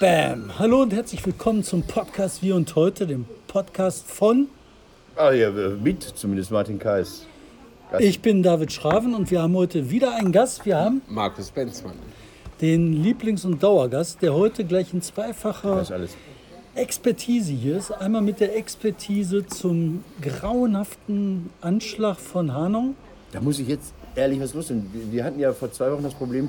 Bam! Hallo und herzlich willkommen zum Podcast Wir und Heute, dem Podcast von. Ah ja, mit zumindest Martin Kais. Gast. Ich bin David Schraven und wir haben heute wieder einen Gast. Wir haben Markus Benzmann. Den Lieblings- und Dauergast, der heute gleich in zweifacher Expertise hier ist. Einmal mit der Expertise zum grauenhaften Anschlag von Hanau. Da muss ich jetzt ehrlich was loswerden. Wir hatten ja vor zwei Wochen das Problem,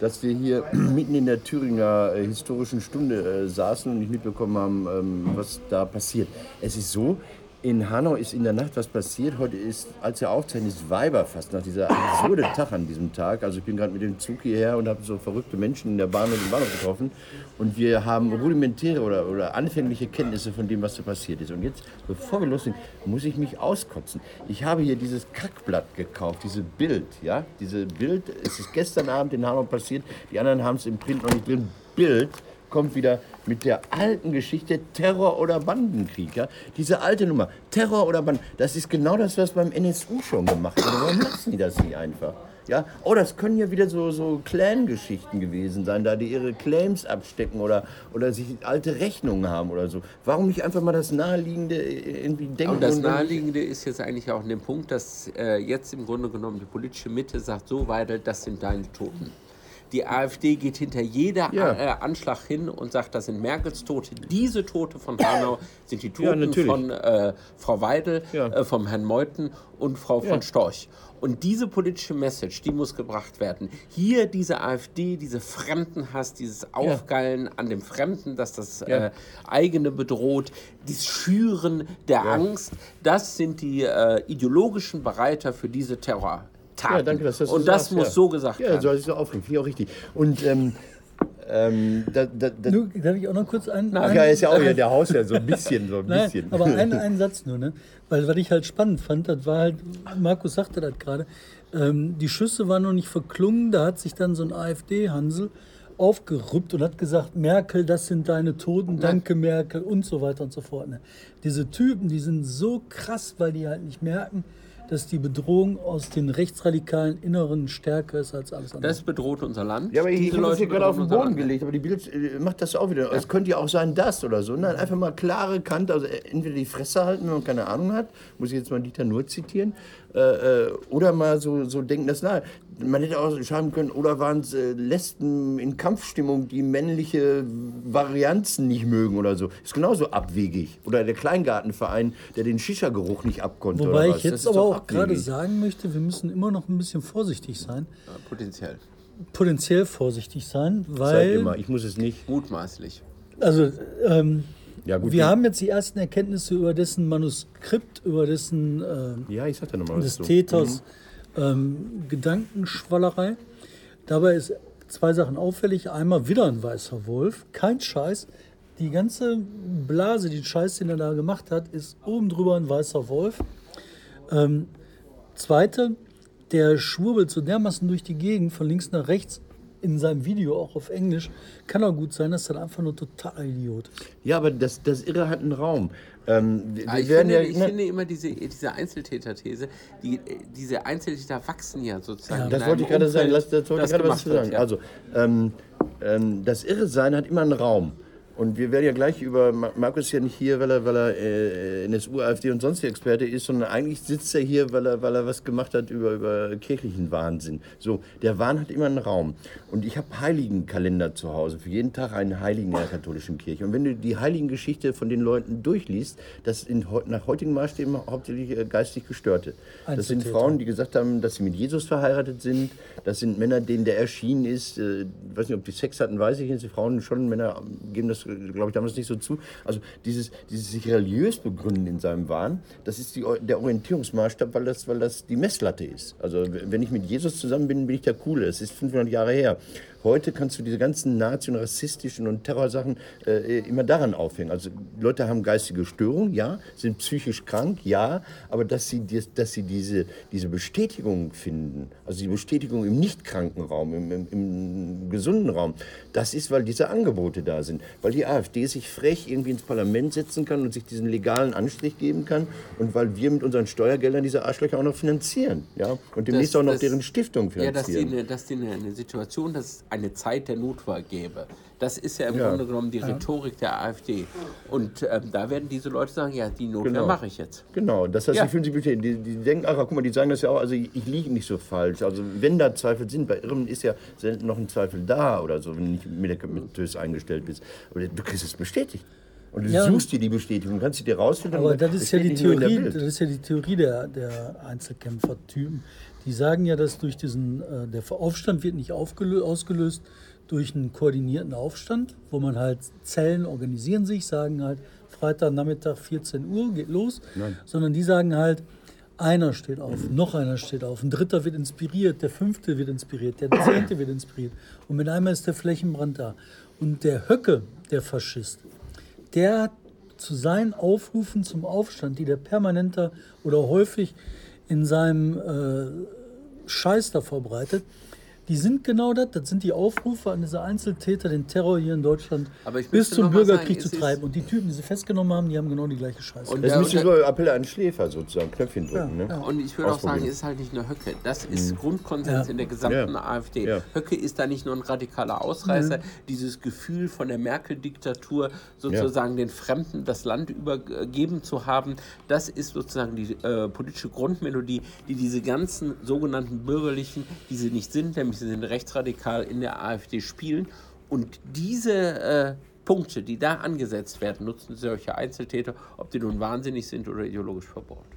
dass wir hier mitten in der Thüringer äh, historischen Stunde äh, saßen und nicht mitbekommen haben, ähm, was da passiert. Es ist so, in Hanau ist in der Nacht was passiert. Heute ist, als er aufzeichnet, ist Weiberfast nach dieser absurde Tag an diesem Tag. Also ich bin gerade mit dem Zug hierher und habe so verrückte Menschen in der Bahn und im Bahnhof getroffen. Und wir haben rudimentäre oder, oder anfängliche Kenntnisse von dem, was da passiert ist. Und jetzt, bevor wir loslegen, muss ich mich auskotzen. Ich habe hier dieses Kackblatt gekauft, diese Bild. Ja? Diese Bild, es ist gestern Abend in Hanau passiert. Die anderen haben es im Print noch nicht drin. Bild kommt wieder mit der alten Geschichte Terror oder Bandenkrieg. Ja? Diese alte Nummer, Terror oder Banden, das ist genau das, was beim NSU schon gemacht wurde. Warum lassen die das nicht einfach? Ja? Oh, das können ja wieder so, so Clan-Geschichten gewesen sein, da die ihre Claims abstecken oder, oder sich alte Rechnungen haben oder so. Warum nicht einfach mal das Naheliegende irgendwie denken? Und das Naheliegende ist jetzt eigentlich auch an dem Punkt, dass äh, jetzt im Grunde genommen die politische Mitte sagt, so weiter, das sind deine Toten. Die AfD geht hinter jeder ja. äh, Anschlag hin und sagt, das sind Merkels Tote. Diese Tote von Hanau sind die Toten ja, von äh, Frau Weidel, ja. äh, vom Herrn Meuthen und Frau von Storch. Und diese politische Message, die muss gebracht werden. Hier diese AfD, diese Fremdenhass, dieses Aufgeilen an dem Fremden, dass das äh, eigene bedroht, dieses Schüren der Angst, das sind die äh, ideologischen Bereiter für diese Terror. Taten. Ja, danke, dass das Und das sagst, muss ja. so gesagt werden. Ja, soll ich so aufregen. Finde ich auch richtig. Und ähm, ähm, da, da, da, Nur, darf ich auch noch kurz einen. Ach ja, ist ja auch ja der Haus ja so ein bisschen. So ein Nein, bisschen. aber einen, einen Satz nur, ne? Weil was ich halt spannend fand, das war halt, Markus sagte das gerade, ähm, die Schüsse waren noch nicht verklungen, da hat sich dann so ein AfD-Hansel aufgerüppt und hat gesagt, Merkel, das sind deine Toten, danke Merkel und so weiter und so fort. Ne? Diese Typen, die sind so krass, weil die halt nicht merken, dass die Bedrohung aus den rechtsradikalen Inneren stärker ist als alles andere. Das bedroht unser Land. Ja, aber ich habe das hier gerade auf den Boden Land. gelegt, aber die Bild äh, macht das auch wieder. Ja. Es könnte ja auch sein, das oder so. Nein, einfach mal klare Kante, also entweder die Fresse halten, wenn man keine Ahnung hat, muss ich jetzt mal Dieter Nur zitieren, äh, äh, oder mal so, so denken, das nahe. Man hätte auch schreiben können, oder waren es äh, Lesben in Kampfstimmung, die männliche Varianzen nicht mögen oder so. Ist genauso abwegig. Oder der Kleingartenverein, der den Shisha-Geruch nicht abkonnte. Wobei ich jetzt aber auch gerade sagen möchte, wir müssen immer noch ein bisschen vorsichtig sein. Ja, potenziell. Potenziell vorsichtig sein, weil. Sag immer, ich muss es nicht. Mutmaßlich. Also, ähm, ja, gut, wir haben jetzt die ersten Erkenntnisse über dessen Manuskript, über dessen äh, ja, ich sag nochmal des so. Täters mhm. ähm, Gedankenschwallerei. Dabei ist zwei Sachen auffällig. Einmal wieder ein weißer Wolf, kein Scheiß. Die ganze Blase, die Scheiß, den er da gemacht hat, ist oben drüber ein weißer Wolf. Ähm, zweite, der schwurbelt so dermaßen durch die Gegend von links nach rechts in seinem Video auch auf Englisch, kann auch gut sein, dass er einfach nur total Idiot ist. Ja, aber das, das Irre hat einen Raum. Ähm, wir, ich, finde, ja, ich finde, immer diese, diese Einzeltäter-These, die, diese Einzeltäter wachsen ja sozusagen. Ja, das wollte ich gerade sagen, das, das wollte ich gerade was sagen. Ja. Also, ähm, ähm, das Irresein hat immer einen Raum. Und wir werden ja gleich über, Markus ist ja nicht hier, weil er, weil er äh, NSU, AfD und sonstige Experte ist, sondern eigentlich sitzt er hier, weil er, weil er was gemacht hat über, über kirchlichen Wahnsinn. So, der Wahn hat immer einen Raum. Und ich habe Heiligenkalender zu Hause, für jeden Tag einen Heiligen in der katholischen Kirche. Und wenn du die Heiligengeschichte von den Leuten durchliest, das sind nach heutigen Maßstäben hauptsächlich äh, geistig Gestörte. Das sind Frauen, die gesagt haben, dass sie mit Jesus verheiratet sind. Das sind Männer, denen der erschienen ist. Äh, ich weiß nicht, ob die Sex hatten, weiß ich nicht. Die Frauen schon, Männer geben das glaube ich, damals nicht so zu. Also dieses, dieses sich religiös begründen in seinem Wahn, das ist die, der Orientierungsmaßstab, weil das, weil das die Messlatte ist. Also wenn ich mit Jesus zusammen bin, bin ich der Coole. Das ist 500 Jahre her. Heute kannst du diese ganzen nazi- und rassistischen und Terrorsachen äh, immer daran aufhängen. Also Leute haben geistige Störungen, ja, sind psychisch krank, ja, aber dass sie, dass sie diese, diese Bestätigung finden, also die Bestätigung im nicht kranken Raum, im, im, im gesunden Raum, das ist, weil diese Angebote da sind. Weil die AfD sich frech irgendwie ins Parlament setzen kann und sich diesen legalen Anstrich geben kann und weil wir mit unseren Steuergeldern diese Arschlöcher auch noch finanzieren, ja, und demnächst das, auch noch das, deren Stiftung finanzieren. Ja, dass die, dass die eine, eine Situation, dass eine Zeit der Notwehr gäbe. Das ist ja im ja. Grunde genommen die Rhetorik der AfD. Und ähm, da werden diese Leute sagen, ja, die Notwehr genau. mache ich jetzt. Genau, das heißt, ja. sie fühlen sich bestätigt. Die, die, denken, ach, guck mal, die sagen das ja auch, also ich, ich liege nicht so falsch. Also wenn da Zweifel sind, bei Irren ist ja selten noch ein Zweifel da oder so, wenn du nicht medikamentös eingestellt bist. Aber du kriegst es bestätigt. Und du ja, suchst dir die Bestätigung, kannst sie dir rausfinden. Aber das ist ja die Theorie, das ist ja die Theorie der, der Einzelkämpfertypen. Die sagen ja, dass durch diesen, äh, der Aufstand wird nicht ausgelöst durch einen koordinierten Aufstand, wo man halt Zellen organisieren sich, sagen halt, Freitagnachmittag 14 Uhr geht los, Nein. sondern die sagen halt, einer steht auf, noch einer steht auf, ein dritter wird inspiriert, der fünfte wird inspiriert, der zehnte wird inspiriert. Und mit einmal ist der Flächenbrand da. Und der Höcke, der Faschist, der zu seinen Aufrufen zum Aufstand, die der permanenter oder häufig in seinem äh, Scheiß da verbreitet, die sind genau das, das sind die Aufrufe an diese Einzeltäter, den Terror hier in Deutschland bis zum Bürgerkrieg sagen, zu treiben. Und die Typen, die sie festgenommen haben, die haben genau die gleiche Scheiße. Und das müsste so Appell an Schläfer sozusagen, Knöpfchen drücken. Ja, ne? ja. Und ich würde auch sagen, es ist halt nicht nur Höcke. Das ist mhm. Grundkonsens ja. in der gesamten AfD. Höcke ist da nicht nur ein radikaler Ausreißer. Mhm. Dieses Gefühl von der Merkel-Diktatur sozusagen den Fremden das Land übergeben zu haben, das ist sozusagen die äh, politische Grundmelodie, die diese ganzen sogenannten Bürgerlichen, die sie nicht sind, nämlich sie sind rechtsradikal in der AfD spielen. Und diese äh, Punkte, die da angesetzt werden, nutzen solche Einzeltäter, ob die nun wahnsinnig sind oder ideologisch verbohrt.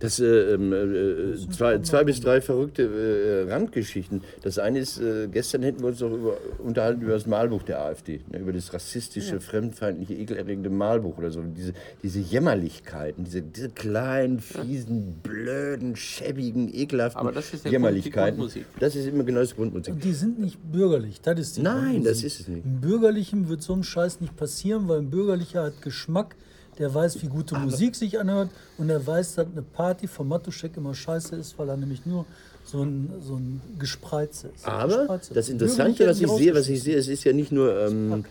Das, äh, ähm, äh, zwei, zwei bis drei verrückte äh, Randgeschichten. Das eine ist, äh, gestern hätten wir uns noch über, unterhalten über das Malbuch der AfD, ne, über das rassistische, ja. fremdfeindliche, ekelerregende Malbuch oder so. Diese, diese Jämmerlichkeiten, diese, diese kleinen, fiesen, blöden, schäbigen, ekelhaften Aber das ist ja Jämmerlichkeiten. Das ist immer genau das Grundmusik. Und die sind nicht bürgerlich, das ist die Nein, das ist es nicht. Im Bürgerlichen wird so ein Scheiß nicht passieren, weil ein Bürgerlicher hat Geschmack der weiß, wie gute Musik sich anhört und er weiß, dass eine Party von Matuschek immer scheiße ist, weil er nämlich nur so ein, so ein Gespreiz ist. Aber Gespreize. das Interessante, was ich sehe, was ich sehe, es ist ja nicht nur, ähm,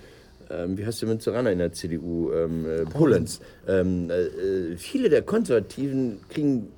ähm, wie heißt der Münzeraner in der CDU, ähm, äh, Pullens. Ähm, äh, äh, viele der Konservativen kriegen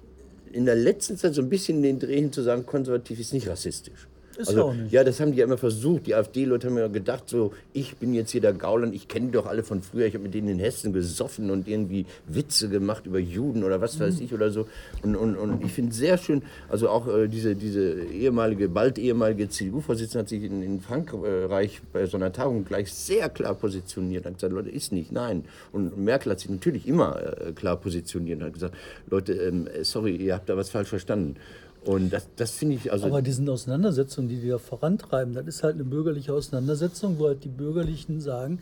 in der letzten Zeit so ein bisschen den Dreh hin zu sagen, konservativ ist nicht rassistisch. Ist also, auch nicht. Ja, das haben die ja immer versucht. Die AfD-Leute haben ja gedacht, so, ich bin jetzt hier der Gauland, ich kenne doch alle von früher, ich habe mit denen in Hessen gesoffen und irgendwie Witze gemacht über Juden oder was weiß mhm. ich oder so. Und, und, und ich finde sehr schön, also auch äh, diese, diese ehemalige, bald ehemalige CDU-Vorsitzende hat sich in, in, Frankreich bei so einer Tagung gleich sehr klar positioniert. Hat gesagt, Leute, ist nicht, nein. Und Merkel hat sich natürlich immer äh, klar positioniert und hat gesagt, Leute, ähm, sorry, ihr habt da was falsch verstanden. Und das, das finde ich also. Aber diese Auseinandersetzungen, die die da vorantreiben, das ist halt eine bürgerliche Auseinandersetzung, wo halt die Bürgerlichen sagen,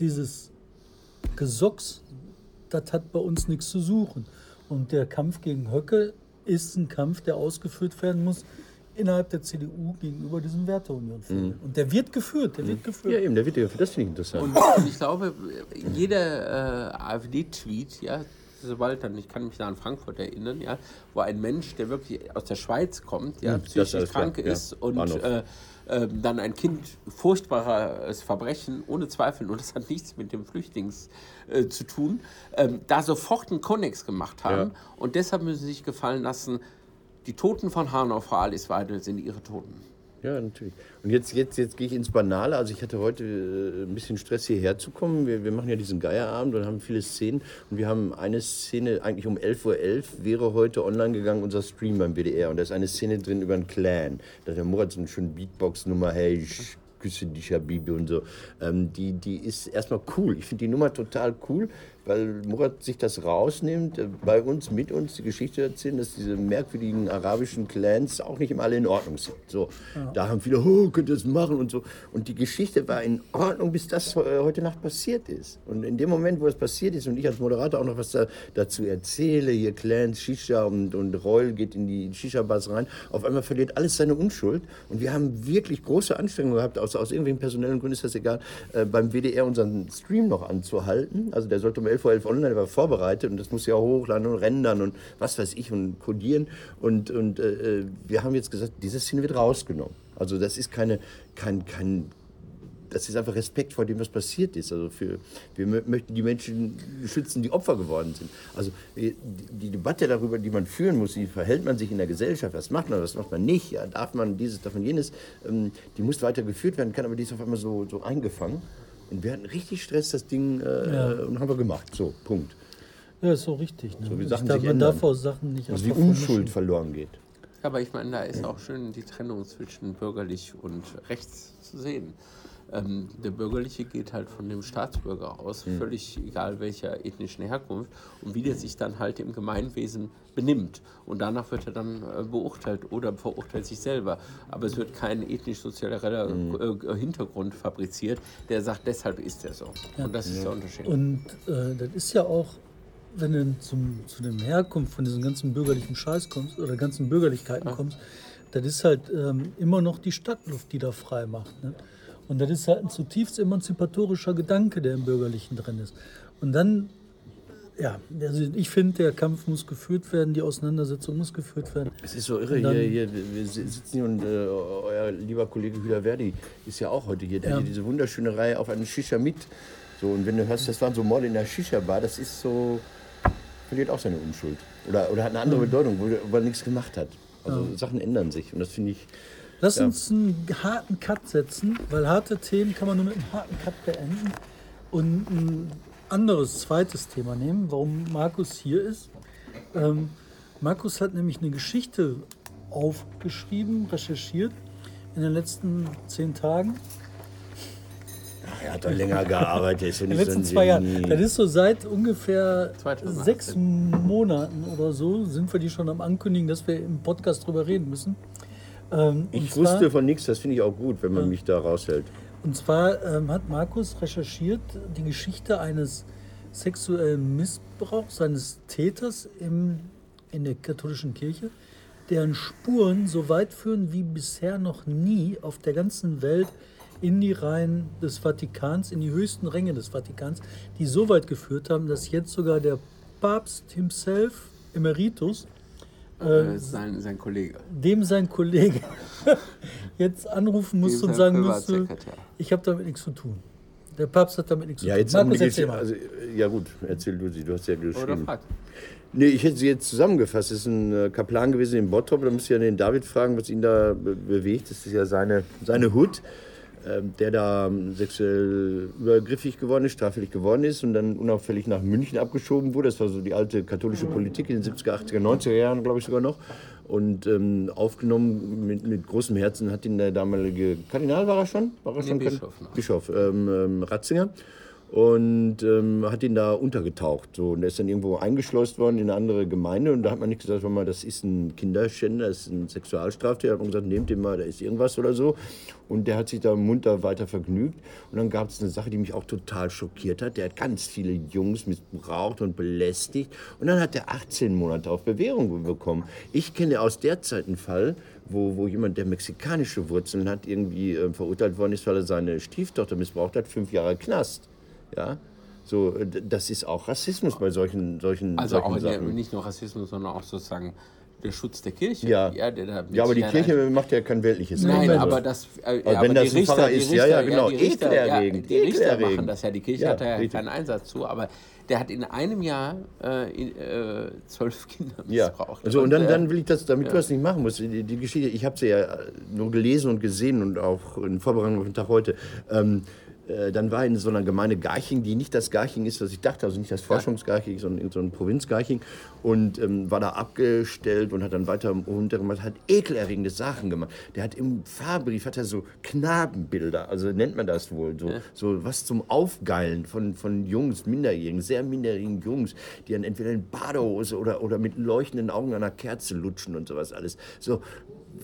dieses Gesocks, das hat bei uns nichts zu suchen. Und der Kampf gegen Höcke ist ein Kampf, der ausgeführt werden muss innerhalb der CDU gegenüber diesem Werteunion. Mhm. Und der wird geführt, der mhm. wird geführt. Ja, eben, der wird geführt. Das finde ich interessant. Und, und, ich glaube, jeder äh, AfD-Tweet, ja, sobald dann, ich kann mich da an Frankfurt erinnern, ja, wo ein Mensch, der wirklich aus der Schweiz kommt, ja, hm, psychisch krank klar. ist ja. und äh, äh, dann ein Kind furchtbares Verbrechen, ohne Zweifel, und das hat nichts mit dem Flüchtlings äh, zu tun, ähm, da sofort einen Konnex gemacht haben. Ja. Und deshalb müssen sie sich gefallen lassen, die Toten von Hanau, Frau Alice Weidel, sind ihre Toten. Ja, natürlich. Und jetzt, jetzt, jetzt gehe ich ins Banale. Also ich hatte heute äh, ein bisschen Stress hierher zu kommen. Wir, wir machen ja diesen Geierabend und haben viele Szenen. Und wir haben eine Szene, eigentlich um 11.11 Uhr wäre heute online gegangen, unser Stream beim WDR. Und da ist eine Szene drin über einen Clan. Da hat der Murat so eine schöne Beatbox-Nummer, hey, ich küsse dich, Habibi und so. Ähm, die, die ist erstmal cool. Ich finde die Nummer total cool weil Murat sich das rausnimmt, äh, bei uns, mit uns die Geschichte erzählen, dass diese merkwürdigen arabischen Clans auch nicht immer alle in Ordnung sind. So, ja. Da haben viele, oh, könnt ihr das machen und so. Und die Geschichte war in Ordnung, bis das äh, heute Nacht passiert ist. Und in dem Moment, wo es passiert ist und ich als Moderator auch noch was da, dazu erzähle, hier Clans, Shisha und, und Reul geht in die Shisha-Bars rein, auf einmal verliert alles seine Unschuld. Und wir haben wirklich große Anstrengungen gehabt, aus, aus irgendwelchen personellen Gründen ist das egal, äh, beim WDR unseren Stream noch anzuhalten. Also der sollte um 11 Uhr 11 online war vorbereitet und das muss ja hochladen und rendern und was weiß ich und codieren. Und, und äh, wir haben jetzt gesagt, diese Szene wird rausgenommen. Also das ist keine, kein, kein das ist einfach Respekt vor dem, was passiert ist. Also für, wir möchten die Menschen schützen, die Opfer geworden sind. Also die, die Debatte darüber, die man führen muss, wie verhält man sich in der Gesellschaft, was macht man, was macht man nicht, ja, darf man dieses, darf man jenes, ähm, die muss weiter geführt werden kann, aber die ist auf einmal so, so eingefangen. Und wir hatten richtig Stress, das Ding, äh, ja. und haben wir gemacht. So, Punkt. Ja, ist so richtig. Ne? So wie Sachen darf, sich man darf auch Sachen nicht Also die Unschuld verloren geht. Aber ich meine, da ist auch schön die Trennung zwischen bürgerlich und rechts zu sehen. Ähm, der Bürgerliche geht halt von dem Staatsbürger aus, mhm. völlig egal welcher ethnischen Herkunft, und wie der sich dann halt im Gemeinwesen benimmt. Und danach wird er dann äh, beurteilt oder verurteilt sich selber. Aber es wird kein ethnisch-sozialer mhm. äh, Hintergrund fabriziert, der sagt, deshalb ist er so. Ja. Und das ist der Unterschied. Und äh, das ist ja auch wenn du zum, zu dem Herkunft von diesem ganzen bürgerlichen Scheiß kommst oder ganzen Bürgerlichkeiten ja. kommst, das ist halt ähm, immer noch die Stadtluft, die da frei macht. Ne? Und das ist halt ein zutiefst emanzipatorischer Gedanke, der im Bürgerlichen drin ist. Und dann, ja, also ich finde, der Kampf muss geführt werden, die Auseinandersetzung muss geführt werden. Es ist so irre, dann, hier, hier, wir sitzen hier und äh, euer lieber Kollege Hüder Verdi ist ja auch heute hier. Der ja. hat diese wunderschöne Reihe auf einen Shisha mit. So, und wenn du hörst, das waren so Morde in der Shisha-Bar, das ist so, verliert auch seine Unschuld. Oder, oder hat eine andere Bedeutung, wo, wo er nichts gemacht hat. Also ja. Sachen ändern sich und das finde ich. Lass ja. uns einen harten Cut setzen, weil harte Themen kann man nur mit einem harten Cut beenden. Und ein anderes, zweites Thema nehmen, warum Markus hier ist. Ähm, Markus hat nämlich eine Geschichte aufgeschrieben, recherchiert in den letzten zehn Tagen. Ach, er hat doch länger gearbeitet. in den letzten zwei Jahren. Das ist so seit ungefähr 2018. sechs Monaten oder so sind wir die schon am Ankündigen, dass wir im Podcast drüber reden müssen. Ähm, ich zwar, wusste von nichts, das finde ich auch gut, wenn man ja. mich da raushält. Und zwar ähm, hat Markus recherchiert die Geschichte eines sexuellen Missbrauchs seines Täters im, in der katholischen Kirche, deren Spuren so weit führen wie bisher noch nie auf der ganzen Welt in die Reihen des Vatikans, in die höchsten Ränge des Vatikans, die so weit geführt haben, dass jetzt sogar der Papst himself, Emeritus, äh, sein, sein Kollege. Dem sein Kollege jetzt anrufen musste und sagen musste, ich habe damit nichts zu tun. Der Papst hat damit nichts ja, zu tun. Markus, erzähl mal. Also, ja gut, erzähl du sie, du hast ja geschrieben. Oder Nee, ich hätte sie jetzt zusammengefasst. Das ist ein äh, Kaplan gewesen in Bottrop. Da müsst ihr ja den David fragen, was ihn da bewegt. Das ist ja seine, seine Hut. Ähm, der da ähm, sexuell übergriffig geworden ist, straffällig geworden ist und dann unauffällig nach München abgeschoben wurde. Das war so die alte katholische Politik in den 70er, 80er, 90er Jahren, glaube ich sogar noch. Und ähm, aufgenommen mit, mit großem Herzen hat ihn der damalige Kardinal, war er schon? War er schon nee, Bischof. Bischof ähm, ähm, Ratzinger und ähm, hat ihn da untergetaucht. So. Und er ist dann irgendwo eingeschleust worden in eine andere Gemeinde und da hat man nicht gesagt, mal, das ist ein Kinderschänder, das ist ein Sexualstraftäter. Da hat man gesagt, nehmt den mal, da ist irgendwas oder so. Und der hat sich da munter weiter vergnügt. Und dann gab es eine Sache, die mich auch total schockiert hat. Der hat ganz viele Jungs missbraucht und belästigt. Und dann hat er 18 Monate auf Bewährung bekommen. Ich kenne aus der Zeit einen Fall, wo, wo jemand, der mexikanische Wurzeln hat, irgendwie äh, verurteilt worden ist, weil er seine Stieftochter missbraucht hat, fünf Jahre Knast. Ja? So, das ist auch Rassismus bei solchen, solchen, also solchen auch Sachen. nicht nur Rassismus, sondern auch sozusagen der Schutz der Kirche. Ja, ja, der ja aber die Kirche macht ja kein weltliches Nein, aber das. Äh, also wenn das ein Pfarrer ist, ja, ja, genau, ja, die Richter, ekelerregend. Ja, die Richter machen das ja, die Kirche ja, hat da ja richtig. keinen Einsatz zu, aber der hat in einem Jahr äh, äh, zwölf Kinder missbraucht. Ja. Also, und, dann, dann will ich das, damit ja. du das nicht machen musst, die, die Geschichte, ich habe sie ja nur gelesen und gesehen und auch in Vorbereitung auf den Tag heute. Ähm, äh, dann war in so einer Gemeinde Garching, die nicht das Garching ist, was ich dachte, also nicht das Forschungsgarching, sondern so ein Provinzgarching. Und ähm, war da abgestellt und hat dann weiter runtergemacht, hat ekelerregende Sachen gemacht. Der hat im Fahrbrief hat er so Knabenbilder, also nennt man das wohl, so, ja. so was zum Aufgeilen von, von Jungs, Minderjährigen, sehr minderjährigen Jungs, die dann entweder in Badehose oder, oder mit leuchtenden Augen an einer Kerze lutschen und sowas alles. So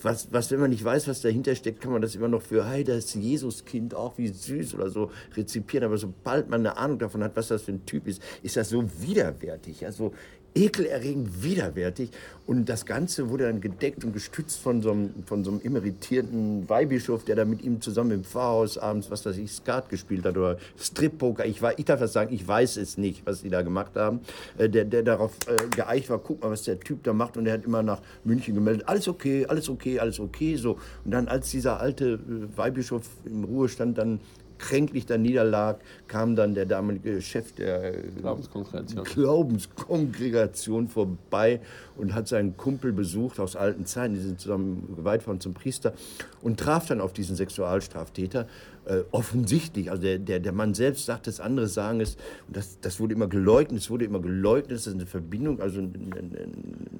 was, was, wenn man nicht weiß, was dahinter steckt, kann man das immer noch für, hey, das Jesuskind, auch wie süß oder so rezipieren. Aber sobald man eine Ahnung davon hat, was das für ein Typ ist, ist das so widerwärtig. Also ekelerregend widerwärtig. Und das Ganze wurde dann gedeckt und gestützt von so einem, von so einem emeritierten Weihbischof, der da mit ihm zusammen im Pfarrhaus abends, was weiß ich, Skat gespielt hat oder Strip-Poker. Ich, ich darf das sagen, ich weiß es nicht, was die da gemacht haben. Äh, der, der darauf äh, geeicht war, guck mal, was der Typ da macht. Und er hat immer nach München gemeldet, alles okay, alles okay, alles okay. So. Und dann, als dieser alte äh, Weihbischof im Ruhestand dann kränklich da niederlag, kam dann der damalige Chef der Glaubenskongregation. Glaubenskongregation vorbei und hat seinen Kumpel besucht aus alten Zeiten. Die sind zusammen geweiht worden zum Priester und traf dann auf diesen Sexualstraftäter. Äh, offensichtlich, also der, der, der Mann selbst sagt es, andere sagen es, und das, das wurde immer geleugnet, es wurde immer geleugnet, das ist eine Verbindung, also eine, eine, eine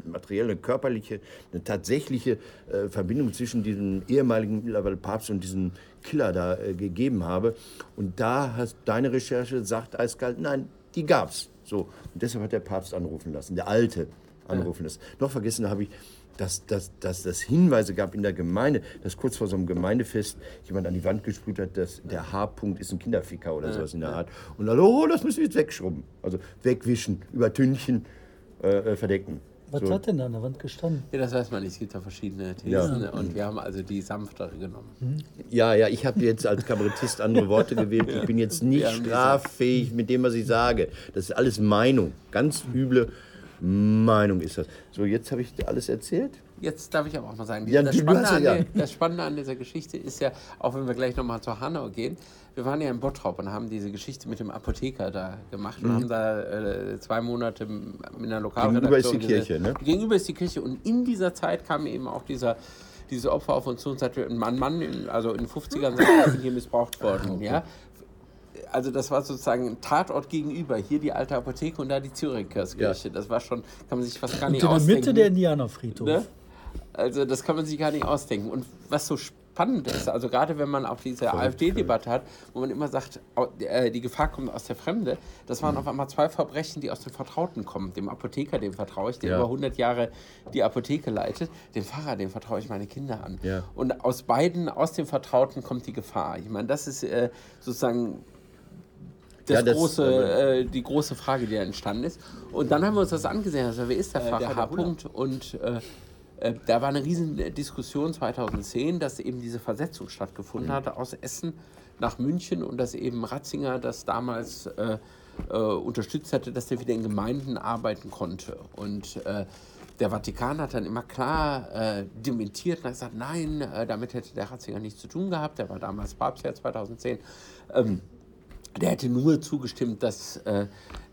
materielle, eine körperliche, eine tatsächliche äh, Verbindung zwischen diesem ehemaligen mittlerweile Papst und diesem Killer da äh, gegeben habe. Und da hast deine Recherche sagt eiskalt, nein, die gab's. So. Und deshalb hat der Papst anrufen lassen, der Alte anrufen lassen. Noch vergessen habe ich, dass, dass, dass das Hinweise gab in der Gemeinde, dass kurz vor so einem Gemeindefest jemand an die Wand gesprüht hat, dass der H-Punkt ist ein Kinderficker oder sowas in der Art. Und dann, oh, das müssen wir jetzt wegschrubben. Also wegwischen, übertünchen, äh, äh verdecken. Was so. hat denn da an der Wand gestanden? Ja, das weiß man nicht. Es gibt ja verschiedene Thesen. Ja. Und wir haben also die sanftere genommen. Mhm. Ja, ja, ich habe jetzt als Kabarettist andere Worte gewählt. Ich bin jetzt nicht straffähig mit dem, was ich sage. Das ist alles Meinung. Ganz üble Meinung ist das. So, jetzt habe ich dir alles erzählt. Jetzt darf ich aber auch mal sagen, ja, das, Spannende ja, ja. Der, das, Spannende an dieser Geschichte ist ja, auch wenn wir gleich nochmal zur Hanau gehen, wir waren ja in Bottrop und haben diese Geschichte mit dem Apotheker da gemacht mhm. und haben da äh, zwei Monate in der Lokalredaktion... Gegenüber ist die Kirche, ne? Gegenüber ist die Kirche und in dieser Zeit kam eben auch dieser diese Opfer auf uns zu und sagte, ein Mann, Mann, also in den 50ern, sind hier missbraucht worden. Okay. Ja? Also das war sozusagen ein Tatort gegenüber. Hier die alte Apotheke und da die Zürichkirche. Ja. Das war schon, kann man sich fast gar nicht ausdenken. In der Mitte der Indianerfriedhof. Ne? Also das kann man sich gar nicht ausdenken. Und was so spannend ist, also gerade wenn man auch diese AfD-Debatte hat, wo man immer sagt, äh, die Gefahr kommt aus der Fremde, das waren mhm. auf einmal zwei Verbrechen, die aus dem Vertrauten kommen. Dem Apotheker, dem vertraue ich, der ja. über 100 Jahre die Apotheke leitet. Dem Pfarrer, dem vertraue ich meine Kinder an. Ja. Und aus beiden, aus dem Vertrauten kommt die Gefahr. Ich meine, das ist äh, sozusagen das, ja, das große, äh, die große Frage, die da entstanden ist. Und dann haben wir uns das angesehen. Also, wer ist der Pfarrer? Äh, der H. Und äh, äh, da war eine riesen Diskussion 2010, dass eben diese Versetzung stattgefunden mhm. hatte aus Essen nach München und dass eben Ratzinger das damals äh, äh, unterstützt hatte, dass er wieder in Gemeinden arbeiten konnte. Und der Vatikan hat dann immer klar dementiert und hat gesagt, nein, damit hätte der Ratzinger nichts zu tun gehabt. Der war damals Papstjahr 2010. Ähm, der hätte nur zugestimmt, dass äh,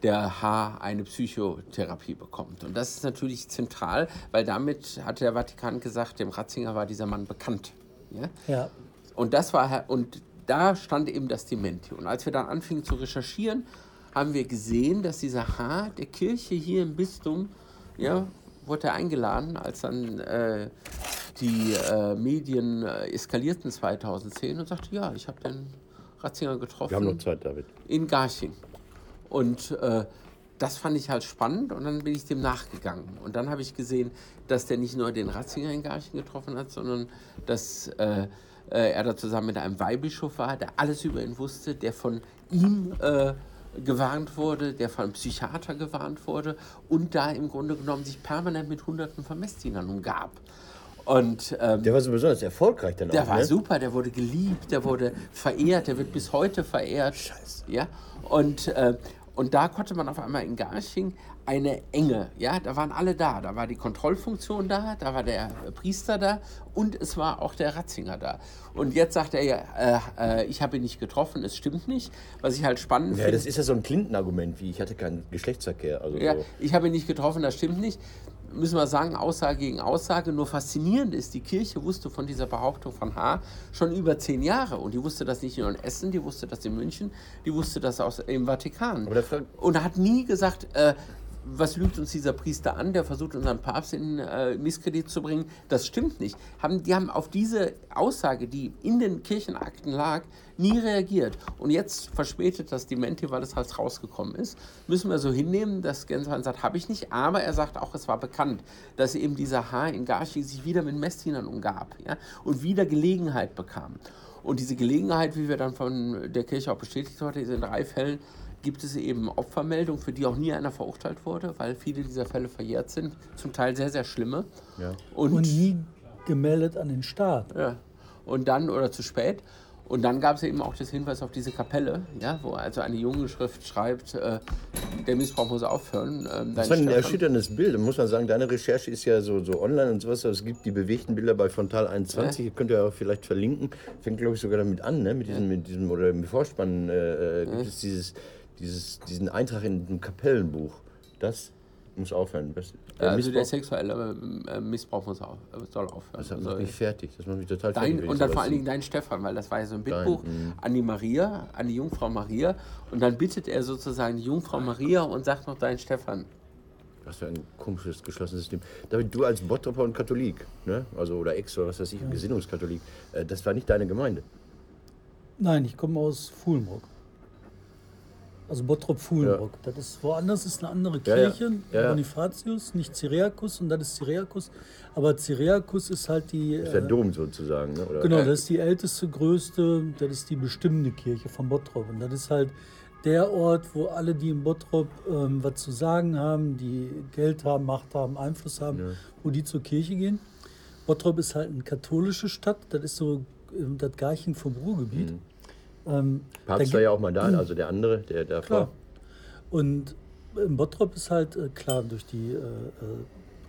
der H eine Psychotherapie bekommt. Und das ist natürlich zentral, weil damit hat der Vatikan gesagt, dem Ratzinger war dieser Mann bekannt. Ja. ja. Und das war und da stand eben das Dementi. Und als wir dann anfingen zu recherchieren, haben wir gesehen, dass dieser H der Kirche hier im Bistum, ja, wurde er eingeladen, als dann äh, die äh, Medien äh, eskalierten 2010 und sagte, ja, ich habe den Ratzinger getroffen. Wir haben noch Zeit, David. In Garching. Und äh, das fand ich halt spannend und dann bin ich dem nachgegangen. Und dann habe ich gesehen, dass der nicht nur den Ratzinger in Garching getroffen hat, sondern dass äh, äh, er da zusammen mit einem Weihbischof war, der alles über ihn wusste, der von ihm äh, gewarnt wurde, der von einem Psychiater gewarnt wurde und da im Grunde genommen sich permanent mit Hunderten von Messdienern umgab. Und, ähm, der war so besonders erfolgreich dann der auch. Der war ne? super, der wurde geliebt, der wurde verehrt, der wird bis heute verehrt. Scheiße. Ja? Und, äh, und da konnte man auf einmal in Garching eine Enge, ja, da waren alle da. Da war die Kontrollfunktion da, da war der Priester da und es war auch der Ratzinger da. Und jetzt sagt er ja, äh, äh, ich habe ihn nicht getroffen, es stimmt nicht. Was ich halt spannend finde. Ja, das ist ja so ein Clinton-Argument, wie ich hatte keinen Geschlechtsverkehr. Also ja, so. ich habe ihn nicht getroffen, das stimmt nicht müssen wir sagen, Aussage gegen Aussage. Nur faszinierend ist, die Kirche wusste von dieser Behauptung von H. schon über zehn Jahre. Und die wusste das nicht nur in Essen, die wusste das in München, die wusste das aus, im Vatikan. Und hat nie gesagt, äh, was lügt uns dieser Priester an, der versucht, unseren Papst in äh, Misskredit zu bringen? Das stimmt nicht. Haben, die haben auf diese Aussage, die in den Kirchenakten lag, nie reagiert. Und jetzt verspätet das Dementi, weil es halt rausgekommen ist, müssen wir so hinnehmen, dass Genswein sagt, habe ich nicht, aber er sagt auch, es war bekannt, dass eben dieser Haar in Gashi sich wieder mit Messdienern umgab ja, und wieder Gelegenheit bekam. Und diese Gelegenheit, wie wir dann von der Kirche auch bestätigt wurde, ist in drei Fällen gibt es eben Opfermeldungen, für die auch nie einer verurteilt wurde, weil viele dieser Fälle verjährt sind, zum Teil sehr, sehr schlimme. Ja. Und, und nie gemeldet an den Staat. Ja. Und dann, oder zu spät. Und dann gab es eben auch das Hinweis auf diese Kapelle, ja, wo also eine junge Schrift schreibt, äh, der Missbrauch muss aufhören. Ähm, das war ein erschütterndes Bild. Da muss man sagen, deine Recherche ist ja so, so online und sowas. Es gibt die bewegten Bilder bei Frontal 21, ja. könnt ihr auch vielleicht verlinken. Fängt, glaube ich, sogar damit an, ne? mit, diesem, ja. mit diesem, oder im Vorspann äh, gibt ja. es dieses, dieses, diesen Eintrag in dem Kapellenbuch. Das muss aufhören. Das, der also der sexuelle äh, Missbrauch muss auf, soll aufhören. Das macht also, mich fertig. Das macht mich total dein, fertig. Und dann vor allen Dingen dein Stefan, weil das war ja so ein Bittbuch dein, mhm. an die Maria, an die Jungfrau Maria. Und dann bittet er sozusagen die Jungfrau Maria und sagt noch dein Stefan. Was für ein komisches, geschlossenes System. David, du als Bottropper und Katholik, ne? also oder Ex oder was weiß ich, ja. Gesinnungskatholik, äh, das war nicht deine Gemeinde. Nein, ich komme aus Fuhlenburg. Also Bottrop-Fuhlenburg. Ja. Das ist woanders ist eine andere Kirche, ja, ja. Bonifatius, nicht Cyriacus und das ist Cyriacus. Aber Cyriacus ist halt die. Das ist der äh, Dom sozusagen, ne? Oder? Genau, das ist die älteste, größte, das ist die bestimmende Kirche von Bottrop. Und das ist halt der Ort, wo alle, die in Bottrop ähm, was zu sagen haben, die Geld haben, Macht haben, Einfluss haben, wo die zur Kirche gehen. Bottrop ist halt eine katholische Stadt, das ist so ähm, das Garchen vom Ruhrgebiet. Mhm. Ähm, Papst war ja auch mal da, also der andere, der davor. Klar. Und in Bottrop ist halt äh, klar durch die äh, äh,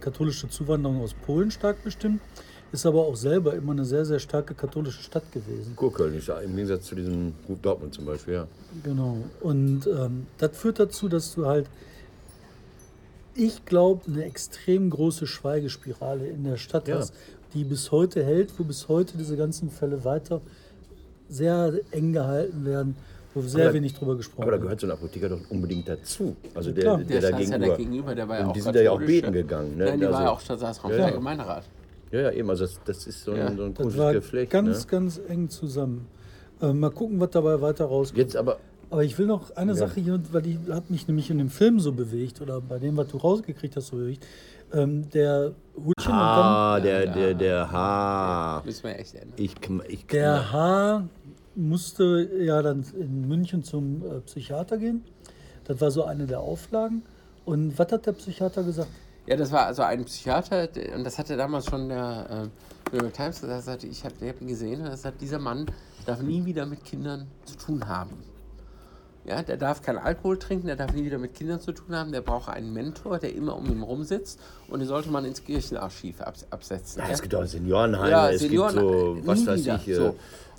katholische Zuwanderung aus Polen stark bestimmt, ist aber auch selber immer eine sehr, sehr starke katholische Stadt gewesen. Kurköln ist ja im Gegensatz zu diesem Dortmund zum Beispiel, ja. Genau. Und ähm, das führt dazu, dass du halt, ich glaube, eine extrem große Schweigespirale in der Stadt ja. hast, die bis heute hält, wo bis heute diese ganzen Fälle weiter sehr eng gehalten werden, wo sehr aber wenig drüber gesprochen wird. Aber da gehört so ein Apotheker doch unbedingt dazu. Also der, der, der, der, da gegenüber, ja gegenüber, der war ja auch die sind da ja auch beten gegangen. Ne? Nein, die also, war ja auch Stadtsatzraum ja, ja. Gemeinderat. Ja, ja, eben. Also das, das ist so ein, ja. so ein komisches das Geflecht. Ganz, ne? ganz eng zusammen. Äh, mal gucken, was dabei weiter rauskommt. Jetzt aber. Aber ich will noch eine ja. Sache hier, weil die hat mich nämlich in dem Film so bewegt oder bei dem, was du rausgekriegt hast, so bewegt. Ähm, der Hutchen ah, und dann, der, der, der Haar. Müssen wir echt ändern. Ich, ich, der Haar musste ja dann in München zum äh, Psychiater gehen. Das war so eine der Auflagen. Und was hat der Psychiater gesagt? Ja, das war also ein Psychiater, und das hatte damals schon der äh, New York Times gesagt, ich habe hab ihn gesehen, und er sagt, dieser Mann darf nie wieder mit Kindern zu tun haben. Ja, der darf keinen Alkohol trinken, der darf nie wieder mit Kindern zu tun haben, der braucht einen Mentor, der immer um ihn rum sitzt und den sollte man ins Kirchenarchiv absetzen. Ja, ja. Es gibt auch Seniorenheime, ja, es Senioren, gibt so, was weiß ich. So. Äh,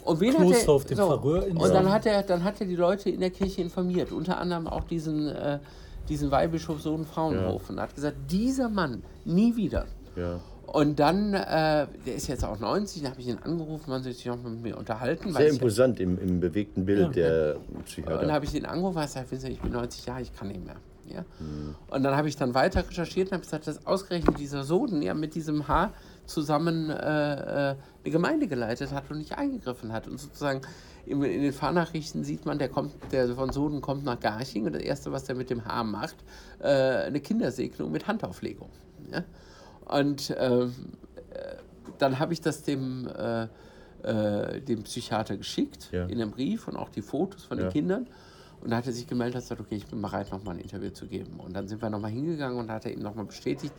und wen hat er, auf dem so, Und dann hat, er, dann hat er die Leute in der Kirche informiert, unter anderem auch diesen, äh, diesen Weihbischof Sohn Frauenhof ja. und hat gesagt, dieser Mann nie wieder. Ja. Und dann, äh, der ist jetzt auch 90, da habe ich ihn angerufen, man soll sich auch mit mir unterhalten. Sehr imposant im, im bewegten Bild ja. der Psychiater. Und dann habe ich ihn angerufen und gesagt, ich bin 90 Jahre, ich kann nicht mehr. Ja? Mhm. Und dann habe ich dann weiter recherchiert und habe gesagt, dass ausgerechnet dieser Sohn ja mit diesem Haar zusammen äh, äh, eine Gemeinde geleitet hat und nicht eingegriffen hat. Und sozusagen in, in den Fahrnachrichten sieht man, der, kommt, der von Soden kommt nach Garching und das Erste, was er mit dem Haar macht, äh, eine Kindersegnung mit Handauflegung. Ja? Und äh, dann habe ich das dem, äh, äh, dem Psychiater geschickt ja. in einem Brief und auch die Fotos von ja. den Kindern. Und da hat er sich gemeldet und gesagt, okay, ich bin bereit, nochmal ein Interview zu geben. Und dann sind wir nochmal hingegangen und hat er ihm nochmal bestätigt,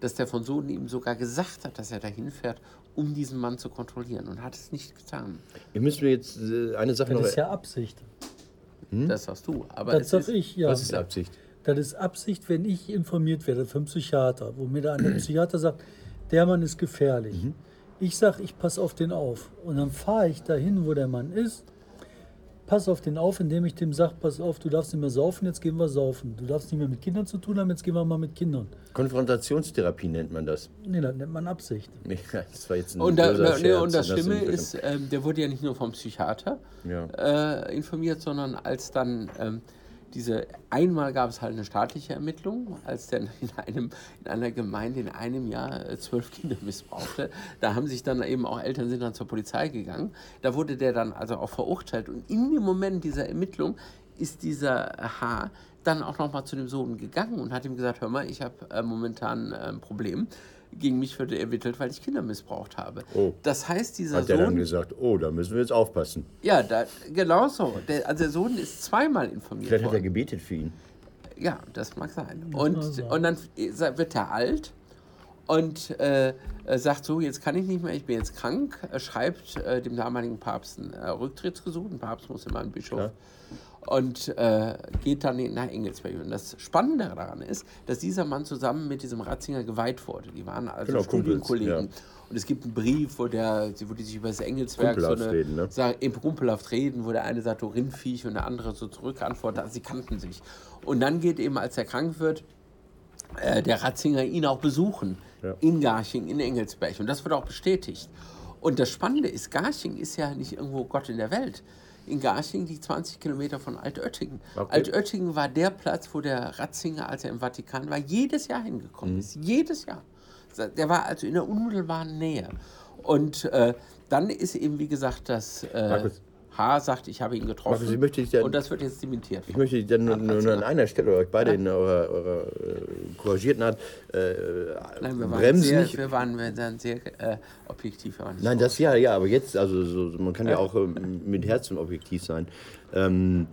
dass der von Sohn ihm sogar gesagt hat, dass er dahin fährt, um diesen Mann zu kontrollieren und hat es nicht getan. Ihr müsst mir jetzt äh, eine Sache das noch... Das ist ja Absicht. Hm? Das sagst du. Aber das sag ich, ja. Was ist Absicht? Das ist Absicht, wenn ich informiert werde vom Psychiater, wo mir der Psychiater sagt, der Mann ist gefährlich. Mhm. Ich sage, ich passe auf den auf. Und dann fahre ich dahin, wo der Mann ist pass auf den auf, indem ich dem sage, pass auf, du darfst nicht mehr saufen, jetzt gehen wir saufen. Du darfst nicht mehr mit Kindern zu tun haben, jetzt gehen wir mal mit Kindern. Konfrontationstherapie nennt man das. Nee, das nennt man Absicht. Nee, das war jetzt ein und, da, Scherz, nee, und das Schlimme ist, äh, der wurde ja nicht nur vom Psychiater ja. äh, informiert, sondern als dann ähm, diese, einmal gab es halt eine staatliche Ermittlung, als der in, einem, in einer Gemeinde in einem Jahr äh, zwölf Kinder missbrauchte. Da haben sich dann eben auch Eltern sind dann zur Polizei gegangen. Da wurde der dann also auch verurteilt. Und in dem Moment dieser Ermittlung ist dieser H dann auch nochmal zu dem Sohn gegangen und hat ihm gesagt, hör mal, ich habe äh, momentan äh, ein Problem gegen mich wird ermittelt, weil ich Kinder missbraucht habe. Oh. Das heißt, dieser Hat Sohn... Hat er dann gesagt, oh, da müssen wir jetzt aufpassen. Ja, da, genau so. Der, also der Sohn ist zweimal informiert Vielleicht worden. hat er gebetet für ihn. Ja, das mag sein. Und, und dann wird er alt und äh, sagt so, jetzt kann ich nicht mehr, ich bin jetzt krank, schreibt äh, dem damaligen Papst ein äh, Rücktrittsgesuch, ein Papst muss immer ein Bischof. Ja. Und äh, geht dann nach Engelsberg. Und das Spannende daran ist, dass dieser Mann zusammen mit diesem Ratzinger geweiht wurde. Die waren also genau, Studienkollegen. Ja. Und es gibt einen Brief, wo, der, wo die sich über das Engelswerk so eine, reden, ne? sagen, rumpelhaft reden, wo der eine sagt, du Rindviech und der andere so zurückantwortet. Also sie kannten sich. Und dann geht eben, als er krank wird, äh, der Ratzinger ihn auch besuchen ja. in Garching, in Engelsberg. Und das wird auch bestätigt. Und das Spannende ist, Garching ist ja nicht irgendwo Gott in der Welt. In Garching liegt 20 Kilometer von Altöttingen. Okay. Altöttingen war der Platz, wo der Ratzinger, als er im Vatikan war, jedes Jahr hingekommen mhm. ist. Jedes Jahr. Der war also in der unmittelbaren Nähe. Und äh, dann ist eben, wie gesagt, das. Äh, H. sagt, ich habe ihn getroffen. Markus, möchte ich dann, und das wird jetzt dementiert. Ich möchte dann nur, nur an einer Stelle euch beide ja. in eurer, eurer äh, couragierten Art äh, Nein, wir bremsen. Sehr, nicht. Wir waren dann sehr äh, objektiv. Nein, das ja, ja, aber jetzt, also so, man kann ja, ja auch äh, mit Herzen objektiv sein. Ähm,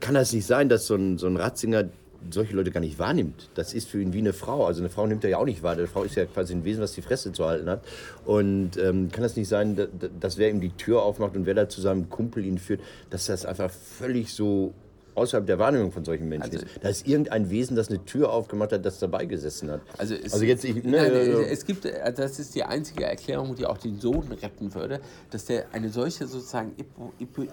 kann das nicht sein, dass so ein, so ein Ratzinger solche Leute gar nicht wahrnimmt. Das ist für ihn wie eine Frau. Also eine Frau nimmt er ja auch nicht wahr. Eine Frau ist ja quasi ein Wesen, was die Fresse zu halten hat. Und ähm, kann das nicht sein, dass, dass wer ihm die Tür aufmacht und wer da zu seinem Kumpel ihn führt, dass das einfach völlig so außerhalb der Wahrnehmung von solchen Menschen also, ist. Da ist irgendein Wesen, das eine Tür aufgemacht hat, das dabei gesessen hat. Also, es, also jetzt, ich, ne, nein, äh, es gibt, äh, das ist die einzige Erklärung, die auch den Sohn retten würde, dass der eine solche sozusagen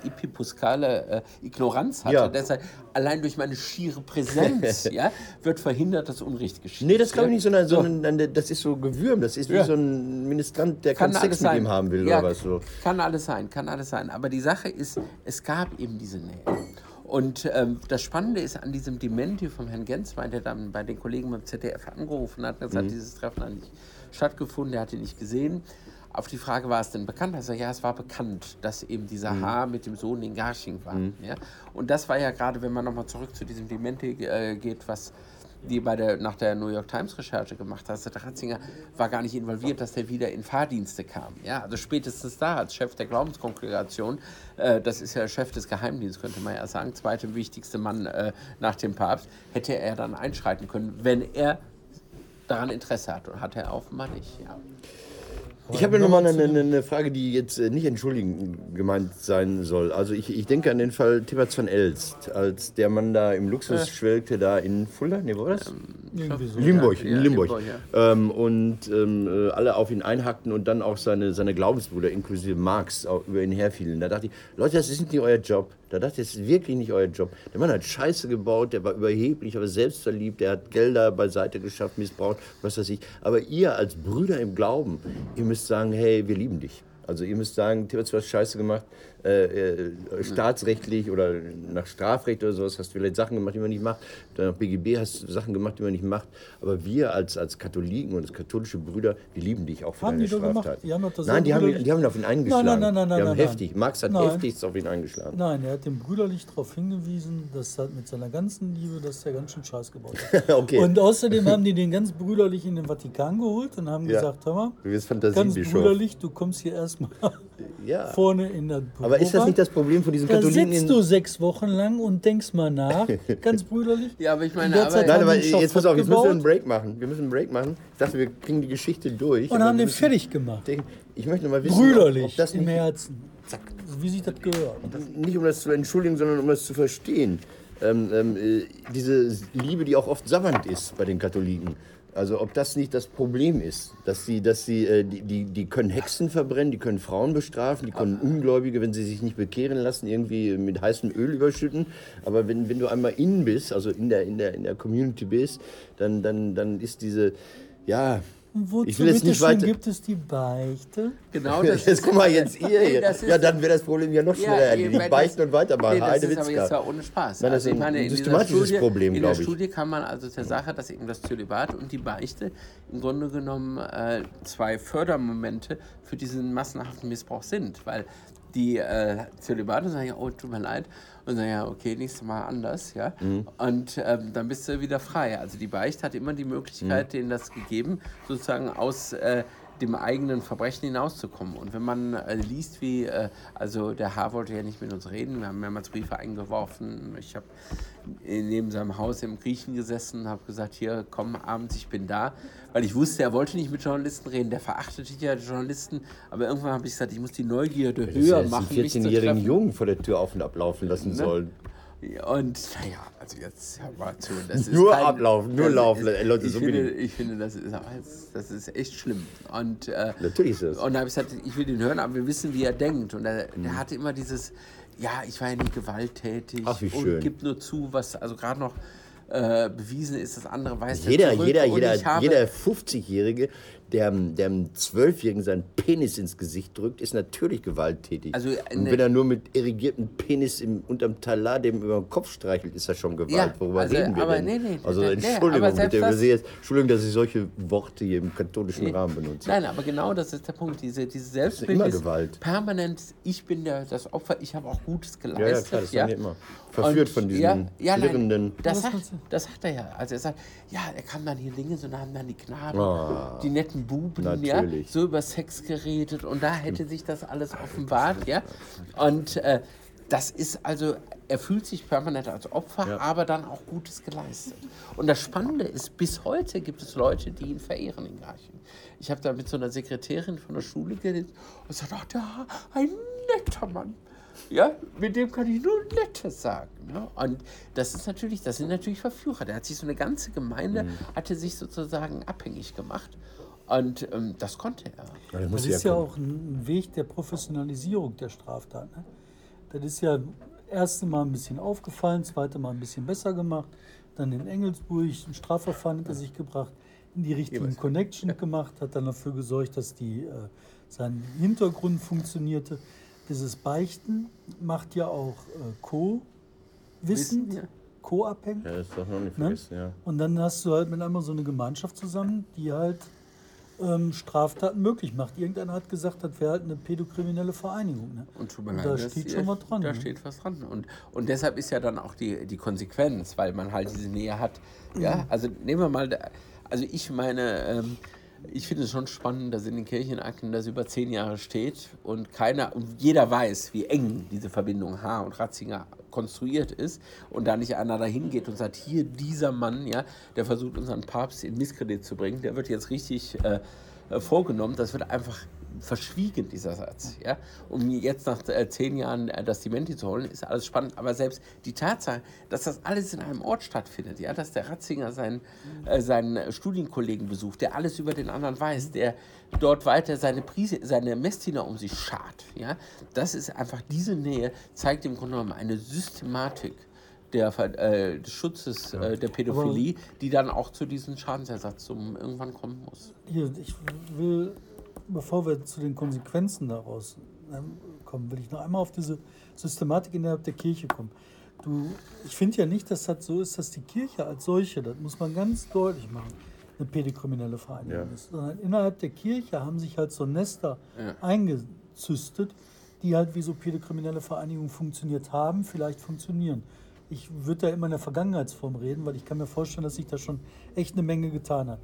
epipuskale äh, Ignoranz hatte, ja. dass er allein durch meine schiere Präsenz ja, wird verhindert, dass Unrecht geschieht. Nee, das glaube ich nicht, sondern, so. sondern das ist so gewürmt. Das ist wie ja. so ein Ministrant, der keinen Sex mit ihm haben will ja, oder was so. Kann alles sein, kann alles sein. Aber die Sache ist, es gab eben diese Nähe. Und ähm, das Spannende ist an diesem Dementi vom Herrn Genswein, der dann bei den Kollegen beim ZDF angerufen hat, das mhm. hat dieses Treffen dann nicht stattgefunden, der hat ihn nicht gesehen. Auf die Frage, war es denn bekannt? Er sagt, ja, es war bekannt, dass eben dieser mhm. Haar mit dem Sohn in Garching war. Mhm. Ja? Und das war ja gerade, wenn man nochmal zurück zu diesem Dementi äh, geht, was die bei der, nach der New York Times Recherche gemacht hat, der Ratzinger war gar nicht involviert, dass der wieder in Fahrdienste kam. Ja, also spätestens da als Chef der Glaubenskongregation, äh, das ist ja Chef des Geheimdienstes, könnte man ja sagen, zweite wichtigste Mann äh, nach dem Papst, hätte er dann einschreiten können, wenn er daran Interesse hat. Und hat er offenbar nicht. Ja. Ich habe noch mal eine, eine, Frage, die jetzt äh, nicht entschuldigend gemeint sein soll. Also ich, ich denke an den Fall Tibbets von Elst, als der Mann da im Luxus ja. schwelgte, da in Fulda, ne, wo war das? Ähm, so. Limburg, ja, in Limburg. Limburg ja. ähm, und ähm, äh, alle auf ihn einhackten und dann auch seine, seine Glaubensbrüder, inklusive Marx, auch über ihn herfielen. Da dachte ich, Leute, das ist nicht euer Job. Da dachte ich, das ist wirklich nicht euer Job. Der Mann hat Scheiße gebaut, der war überheblich, aber selbstverliebt, der hat Gelder beiseite geschafft, missbraucht, was weiß ich. Aber ihr als Brüder im Glauben, ihr müsst sagen, hey, wir lieben dich. Also ihr müsst sagen, Tim hat was Scheiße gemacht, äh, äh, staatsrechtlich oder nach Strafrecht oder sowas hast du vielleicht Sachen gemacht, die man nicht macht. Dann nach BGB hast du Sachen gemacht, die man nicht macht. Aber wir als, als Katholiken und als katholische Brüder, wir lieben dich auch für haben deine die Straftat. Die haben nein, die haben, die haben auf ihn eingeschlagen. Nein, nein, nein, nein, die haben nein, heftig. Nein. Marx hat nein. heftigst auf ihn eingeschlagen. Nein, er hat dem brüderlich darauf hingewiesen, dass er mit seiner ganzen Liebe, dass er ganz schön Scheiß gebaut hat. okay. Und außerdem haben die den ganz brüderlich in den Vatikan geholt und haben ja. gesagt, hör mal, ganz brüderlich, du kommst hier erstmal ja. vorne in der Büro Aber ist das nicht das Problem? Von diesen da Katholiken. Da sitzt du sechs Wochen lang und denkst mal nach, ganz brüderlich. ja, aber ich meine, aber, nein, aber jetzt pass auf, jetzt müssen wir einen Break machen. Wir müssen einen Break machen. Ich dachte, wir kriegen die Geschichte durch. Und haben den fertig gemacht. Ich möchte mal wissen, brüderlich ob, ob das im Herzen. Zack. Wie sich das gehört. Nicht um das zu entschuldigen, sondern um das zu verstehen. Ähm, ähm, äh, diese Liebe, die auch oft savant ist bei den Katholiken. Also ob das nicht das Problem ist, dass sie, dass sie, äh, die, die, die können Hexen verbrennen, die können Frauen bestrafen, die können Ungläubige, wenn sie sich nicht bekehren lassen, irgendwie mit heißem Öl überschütten. Aber wenn, wenn du einmal innen bist, also in der, in der, in der Community bist, dann, dann, dann ist diese, ja, Wozu ich will jetzt nicht weiter. gibt es die Beichte? Genau, das jetzt guck mal jetzt ihr hier. Ja, dann wäre das Problem ja noch schneller ja, erledigt. Beichten und weitermachen. Nee, das ist aber jetzt ja ohne Spaß. Nein, das also, ist ein meine, systematisches Studie, Problem, glaube ich. In der Studie kann man also der Sache, dass eben das Zölibat und die Beichte im Grunde genommen äh, zwei Fördermomente für diesen massenhaften Missbrauch sind. Weil die äh, Zölibate sagen ja, oh, tut mir leid. Und sagen ja, okay, nächstes Mal anders, ja. Mhm. Und ähm, dann bist du wieder frei. Also die Beicht hat immer die Möglichkeit, mhm. denen das gegeben, sozusagen aus äh, dem eigenen Verbrechen hinauszukommen. Und wenn man äh, liest, wie, äh, also der Haar wollte ja nicht mit uns reden, wir haben mehrmals Briefe eingeworfen. Ich habe neben seinem Haus im Griechen gesessen, habe gesagt, hier, komm abends, ich bin da. Weil ich wusste, er wollte nicht mit Journalisten reden, der verachtete ja Journalisten. Aber irgendwann habe ich gesagt, ich muss die Neugierde höher machen. Ich 14-jährigen Jungen vor der Tür auf und ablaufen lassen ne? sollen. Und naja, also jetzt hör mal zu. Das ist nur kein, ablaufen, nur laufen. Ist, Leute, ich, so finde, ich finde, das ist, das ist echt schlimm. Und, äh, Natürlich ist es. Und da habe ich gesagt, ich will ihn hören, aber wir wissen, wie er denkt. Und er, mhm. der hatte immer dieses, ja, ich war ja nicht gewalttätig Ach, wie schön. und gibt nur zu, was also gerade noch äh, bewiesen ist, das andere weiß jeder, jeder, jeder, jeder 50-Jährige, der, der einem Zwölfjährigen seinen Penis ins Gesicht drückt, ist natürlich gewalttätig. Also, und wenn er nur mit irrigiertem Penis im, unterm Talar dem über den Kopf streichelt, ist das schon Gewalt. Ja, Worüber also, reden wir aber, denn? Nee, nee, also Entschuldigung, nee, bitte, das, jetzt, Entschuldigung, dass ich solche Worte hier im katholischen nee, Rahmen benutze. Nein, aber genau das ist der Punkt. Diese, diese Selbstbild immer Gewalt. permanent, ich bin der, das Opfer, ich habe auch Gutes geleistet. Ja, ja klar, das ja. immer. Verführt und, von diesen ja, ja, nein, das, sagt, das sagt er ja. Also er sagt, ja, er kam dann hier Dinge, so haben dann die Knaben, oh, die netten Buben, natürlich. ja, so über Sex geredet und da hätte sich das alles offenbart, ja. Und äh, das ist also, er fühlt sich permanent als Opfer, ja. aber dann auch Gutes geleistet. Und das Spannende ist, bis heute gibt es Leute, die ihn verehren in Garching. Ich habe da mit so einer Sekretärin von der Schule geredet und sagt, ach, der, ein netter Mann. Ja, mit dem kann ich nur Nettes sagen. Ja? Und das ist natürlich, das sind natürlich Verführer. Der hat sich so eine ganze Gemeinde, mhm. hatte sich sozusagen abhängig gemacht. Und ähm, das konnte er. das ist ja auch ein Weg der Professionalisierung der Straftat. Ne? Das ist ja erste Mal ein bisschen aufgefallen, zweite Mal ein bisschen besser gemacht, dann in Engelsburg ein Strafverfahren hinter sich gebracht, in die richtigen Connection gemacht, hat dann dafür gesorgt, dass die, äh, sein Hintergrund funktionierte. Dieses Beichten macht ja auch äh, Co-Wissend, ja. Co-abhängig. Ja, das ist doch noch nicht ne? vergessen, ne? ja. Und dann hast du halt mit einmal so eine Gemeinschaft zusammen, die halt ähm, Straftaten möglich macht. Irgendeiner hat gesagt, das wäre halt eine pädokriminelle Vereinigung. Ne? Und, und da steht schon was dran. Da ne? steht was dran. Und, und deshalb ist ja dann auch die, die Konsequenz, weil man halt diese Nähe hat. Ja, mhm. also nehmen wir mal, also ich meine, ähm, ich finde es schon spannend, dass in den Kirchenakten das über zehn Jahre steht und keiner und jeder weiß, wie eng diese Verbindung H und Ratzinger konstruiert ist und da nicht einer dahin geht und sagt, hier dieser Mann, ja, der versucht unseren Papst in Misskredit zu bringen, der wird jetzt richtig äh, äh vorgenommen. Das wird einfach verschwiegen, dieser Satz. Ja? Um jetzt nach äh, zehn Jahren äh, das Dementi zu holen, ist alles spannend. Aber selbst die Tatsache, dass das alles in einem Ort stattfindet, ja? dass der Ratzinger seinen, äh, seinen Studienkollegen besucht, der alles über den anderen weiß, der dort weiter seine, Prise, seine Messdiener um sich schart. Ja? Das ist einfach, diese Nähe zeigt im Grunde genommen eine Systematik der, äh, des Schutzes äh, der Pädophilie, Aber die dann auch zu diesem Schadensersatz irgendwann kommen muss. Hier, ich will bevor wir zu den Konsequenzen daraus ähm, kommen, will ich noch einmal auf diese Systematik innerhalb der Kirche kommen. Du, ich finde ja nicht, dass das so ist, dass die Kirche als solche, das muss man ganz deutlich machen, eine pädokriminelle Vereinigung ja. ist. Sondern innerhalb der Kirche haben sich halt so Nester ja. eingezüstet, die halt wie so pädokriminelle Vereinigungen funktioniert haben, vielleicht funktionieren. Ich würde da immer in der Vergangenheitsform reden, weil ich kann mir vorstellen, dass sich da schon echt eine Menge getan hat.